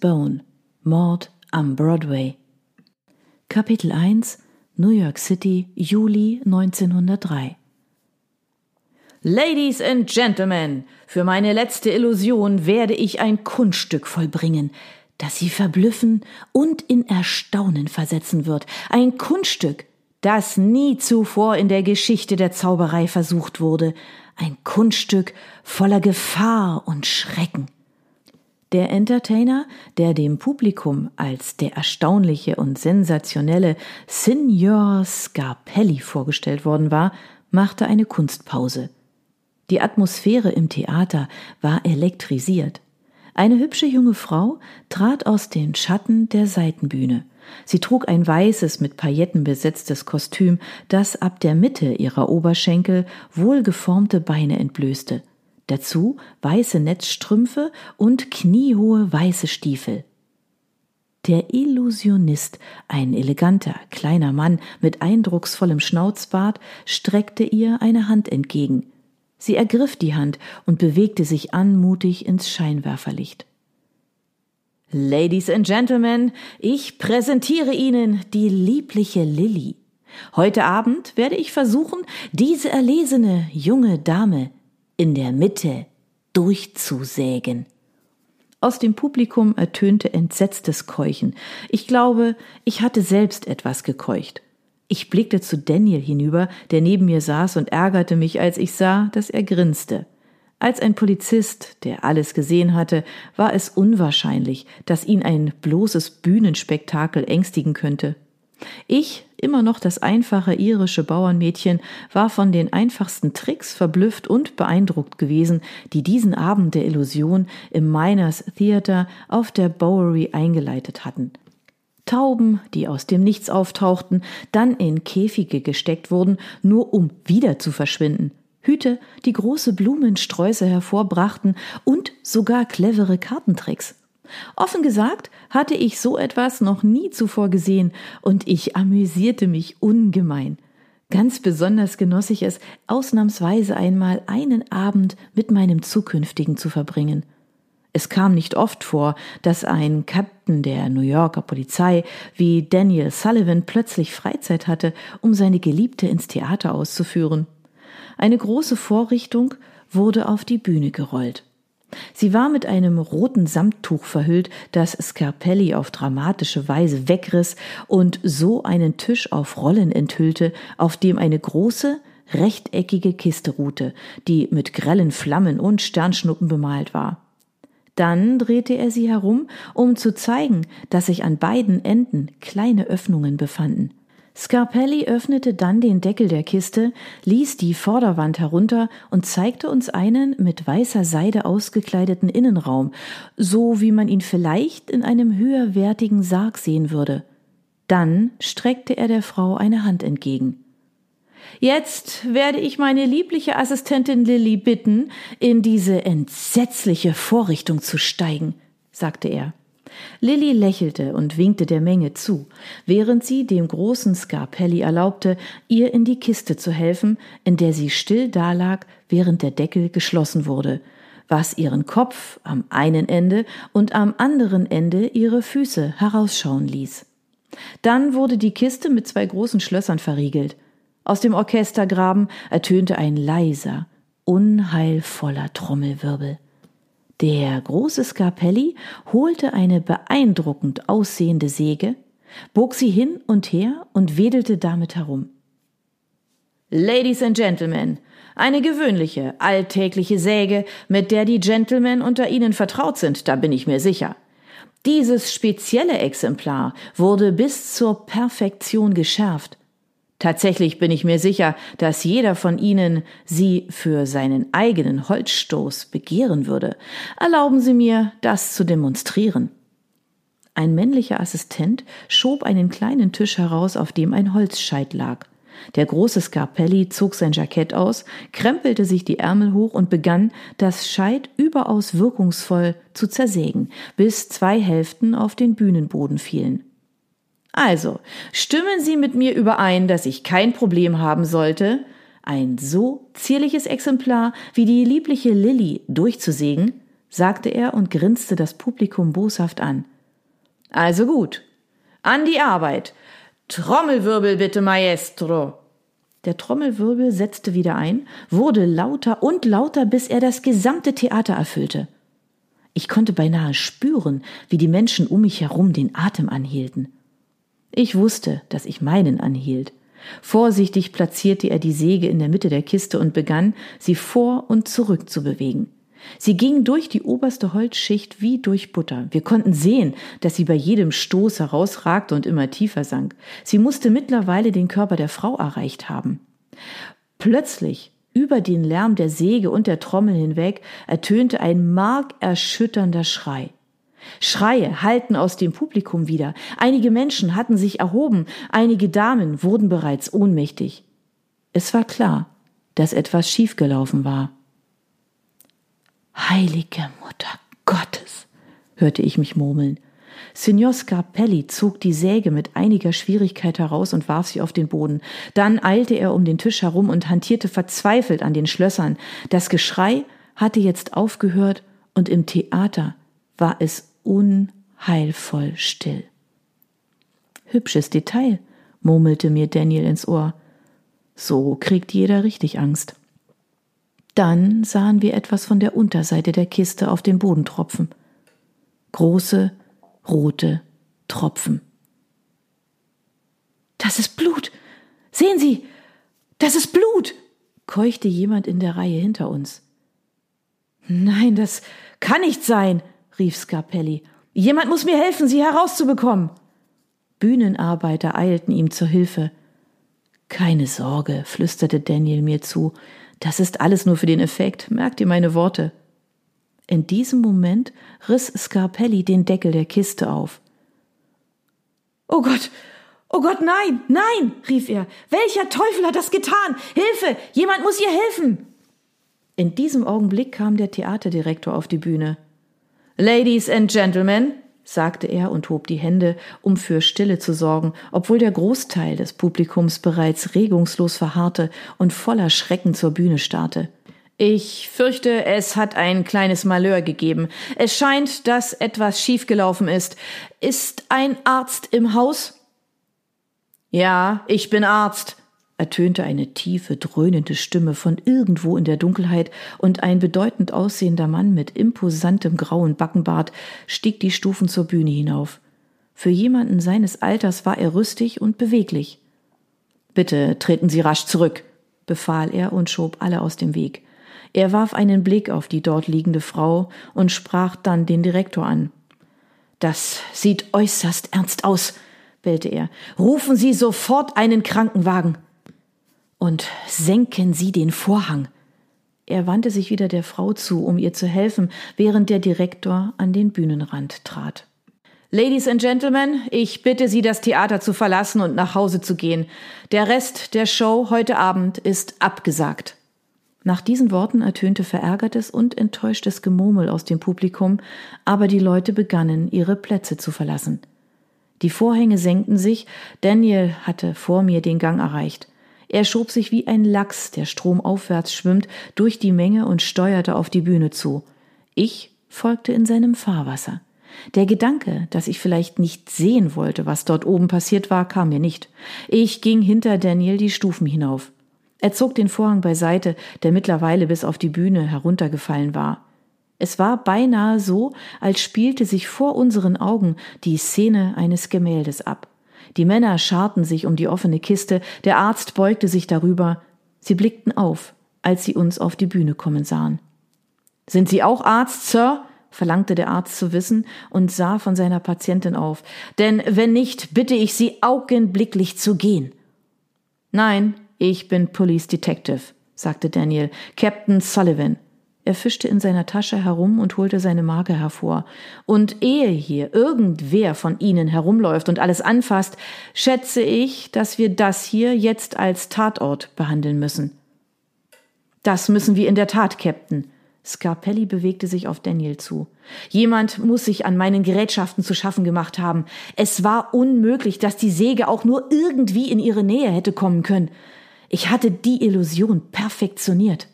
Bone Mord am Broadway Kapitel 1 New York City Juli 1903 Ladies and Gentlemen, für meine letzte Illusion werde ich ein Kunststück vollbringen, das Sie verblüffen und in Erstaunen versetzen wird. Ein Kunststück, das nie zuvor in der Geschichte der Zauberei versucht wurde. Ein Kunststück voller Gefahr und Schrecken. Der Entertainer, der dem Publikum als der erstaunliche und sensationelle Signor Scarpelli vorgestellt worden war, machte eine Kunstpause. Die Atmosphäre im Theater war elektrisiert. Eine hübsche junge Frau trat aus den Schatten der Seitenbühne. Sie trug ein weißes, mit Pailletten besetztes Kostüm, das ab der Mitte ihrer Oberschenkel wohlgeformte Beine entblößte. Dazu weiße Netzstrümpfe und kniehohe weiße Stiefel. Der Illusionist, ein eleganter, kleiner Mann mit eindrucksvollem Schnauzbart, streckte ihr eine Hand entgegen. Sie ergriff die Hand und bewegte sich anmutig ins Scheinwerferlicht. Ladies and Gentlemen, ich präsentiere Ihnen die liebliche Lilly. Heute Abend werde ich versuchen, diese erlesene junge Dame in der Mitte durchzusägen. Aus dem Publikum ertönte entsetztes Keuchen. Ich glaube, ich hatte selbst etwas gekeucht. Ich blickte zu Daniel hinüber, der neben mir saß und ärgerte mich, als ich sah, dass er grinste. Als ein Polizist, der alles gesehen hatte, war es unwahrscheinlich, dass ihn ein bloßes Bühnenspektakel ängstigen könnte. Ich, immer noch das einfache irische Bauernmädchen, war von den einfachsten Tricks verblüfft und beeindruckt gewesen, die diesen Abend der Illusion im Miners Theater auf der Bowery eingeleitet hatten. Tauben, die aus dem Nichts auftauchten, dann in Käfige gesteckt wurden, nur um wieder zu verschwinden. Hüte, die große Blumensträuße hervorbrachten und sogar clevere Kartentricks. Offen gesagt hatte ich so etwas noch nie zuvor gesehen und ich amüsierte mich ungemein. Ganz besonders genoss ich es, ausnahmsweise einmal einen Abend mit meinem zukünftigen zu verbringen. Es kam nicht oft vor, dass ein Captain der New Yorker Polizei wie Daniel Sullivan plötzlich Freizeit hatte, um seine Geliebte ins Theater auszuführen. Eine große Vorrichtung wurde auf die Bühne gerollt. Sie war mit einem roten Samttuch verhüllt, das Scarpelli auf dramatische Weise wegriss und so einen Tisch auf Rollen enthüllte, auf dem eine große, rechteckige Kiste ruhte, die mit grellen Flammen und Sternschnuppen bemalt war. Dann drehte er sie herum, um zu zeigen, dass sich an beiden Enden kleine Öffnungen befanden. Scarpelli öffnete dann den Deckel der Kiste, ließ die Vorderwand herunter und zeigte uns einen mit weißer Seide ausgekleideten Innenraum, so wie man ihn vielleicht in einem höherwertigen Sarg sehen würde. Dann streckte er der Frau eine Hand entgegen. Jetzt werde ich meine liebliche Assistentin Lilly bitten, in diese entsetzliche Vorrichtung zu steigen, sagte er. Lilly lächelte und winkte der Menge zu, während sie dem großen Scarpelli erlaubte, ihr in die Kiste zu helfen, in der sie still dalag, während der Deckel geschlossen wurde, was ihren Kopf am einen Ende und am anderen Ende ihre Füße herausschauen ließ. Dann wurde die Kiste mit zwei großen Schlössern verriegelt. Aus dem Orchestergraben ertönte ein leiser, unheilvoller Trommelwirbel. Der große Scarpelli holte eine beeindruckend aussehende Säge, bog sie hin und her und wedelte damit herum. Ladies and Gentlemen, eine gewöhnliche, alltägliche Säge, mit der die Gentlemen unter Ihnen vertraut sind, da bin ich mir sicher. Dieses spezielle Exemplar wurde bis zur Perfektion geschärft Tatsächlich bin ich mir sicher, dass jeder von Ihnen sie für seinen eigenen Holzstoß begehren würde. Erlauben Sie mir, das zu demonstrieren. Ein männlicher Assistent schob einen kleinen Tisch heraus, auf dem ein Holzscheit lag. Der große Scarpelli zog sein Jackett aus, krempelte sich die Ärmel hoch und begann, das Scheit überaus wirkungsvoll zu zersägen, bis zwei Hälften auf den Bühnenboden fielen. Also, stimmen Sie mit mir überein, dass ich kein Problem haben sollte, ein so zierliches Exemplar wie die liebliche Lilly durchzusägen? sagte er und grinste das Publikum boshaft an. Also gut. An die Arbeit. Trommelwirbel bitte, Maestro. Der Trommelwirbel setzte wieder ein, wurde lauter und lauter, bis er das gesamte Theater erfüllte. Ich konnte beinahe spüren, wie die Menschen um mich herum den Atem anhielten. Ich wusste, dass ich meinen anhielt. Vorsichtig platzierte er die Säge in der Mitte der Kiste und begann, sie vor und zurück zu bewegen. Sie ging durch die oberste Holzschicht wie durch Butter. Wir konnten sehen, dass sie bei jedem Stoß herausragte und immer tiefer sank. Sie musste mittlerweile den Körper der Frau erreicht haben. Plötzlich, über den Lärm der Säge und der Trommel hinweg, ertönte ein markerschütternder Schrei. Schreie hallten aus dem Publikum wieder. Einige Menschen hatten sich erhoben, einige Damen wurden bereits ohnmächtig. Es war klar, dass etwas schiefgelaufen war. Heilige Mutter Gottes, hörte ich mich murmeln. Signor Scarpelli zog die Säge mit einiger Schwierigkeit heraus und warf sie auf den Boden. Dann eilte er um den Tisch herum und hantierte verzweifelt an den Schlössern. Das Geschrei hatte jetzt aufgehört und im Theater war es unheilvoll still. Hübsches Detail, murmelte mir Daniel ins Ohr. So kriegt jeder richtig Angst. Dann sahen wir etwas von der Unterseite der Kiste auf den Boden tropfen. Große, rote Tropfen. Das ist Blut. Sehen Sie, das ist Blut, keuchte jemand in der Reihe hinter uns. Nein, das kann nicht sein, rief Scarpelli. Jemand muss mir helfen, sie herauszubekommen. Bühnenarbeiter eilten ihm zur Hilfe. Keine Sorge, flüsterte Daniel mir zu, das ist alles nur für den Effekt, merkt ihr meine Worte. In diesem Moment riss Scarpelli den Deckel der Kiste auf. Oh Gott, oh Gott, nein, nein, rief er. Welcher Teufel hat das getan? Hilfe, jemand muss ihr helfen. In diesem Augenblick kam der Theaterdirektor auf die Bühne. Ladies and Gentlemen, sagte er und hob die Hände, um für Stille zu sorgen, obwohl der Großteil des Publikums bereits regungslos verharrte und voller Schrecken zur Bühne starrte. Ich fürchte, es hat ein kleines Malheur gegeben. Es scheint, dass etwas schiefgelaufen ist. Ist ein Arzt im Haus? Ja, ich bin Arzt, ertönte eine tiefe, dröhnende Stimme von irgendwo in der Dunkelheit, und ein bedeutend aussehender Mann mit imposantem grauen Backenbart stieg die Stufen zur Bühne hinauf. Für jemanden seines Alters war er rüstig und beweglich. Bitte treten Sie rasch zurück, befahl er und schob alle aus dem Weg. Er warf einen Blick auf die dort liegende Frau und sprach dann den Direktor an. Das sieht äußerst ernst aus, bellte er. Rufen Sie sofort einen Krankenwagen. Und senken Sie den Vorhang. Er wandte sich wieder der Frau zu, um ihr zu helfen, während der Direktor an den Bühnenrand trat. Ladies and Gentlemen, ich bitte Sie, das Theater zu verlassen und nach Hause zu gehen. Der Rest der Show heute Abend ist abgesagt. Nach diesen Worten ertönte verärgertes und enttäuschtes Gemurmel aus dem Publikum, aber die Leute begannen, ihre Plätze zu verlassen. Die Vorhänge senkten sich, Daniel hatte vor mir den Gang erreicht. Er schob sich wie ein Lachs, der stromaufwärts schwimmt, durch die Menge und steuerte auf die Bühne zu. Ich folgte in seinem Fahrwasser. Der Gedanke, dass ich vielleicht nicht sehen wollte, was dort oben passiert war, kam mir nicht. Ich ging hinter Daniel die Stufen hinauf. Er zog den Vorhang beiseite, der mittlerweile bis auf die Bühne heruntergefallen war. Es war beinahe so, als spielte sich vor unseren Augen die Szene eines Gemäldes ab. Die Männer scharten sich um die offene Kiste, der Arzt beugte sich darüber. Sie blickten auf, als sie uns auf die Bühne kommen sahen. Sind Sie auch Arzt, Sir? verlangte der Arzt zu wissen und sah von seiner Patientin auf. Denn wenn nicht, bitte ich Sie augenblicklich zu gehen. Nein, ich bin Police Detective, sagte Daniel. Captain Sullivan. Er fischte in seiner Tasche herum und holte seine Marke hervor. Und ehe hier irgendwer von Ihnen herumläuft und alles anfasst, schätze ich, dass wir das hier jetzt als Tatort behandeln müssen. Das müssen wir in der Tat, Captain. Scarpelli bewegte sich auf Daniel zu. Jemand muss sich an meinen Gerätschaften zu schaffen gemacht haben. Es war unmöglich, dass die Säge auch nur irgendwie in ihre Nähe hätte kommen können. Ich hatte die Illusion perfektioniert.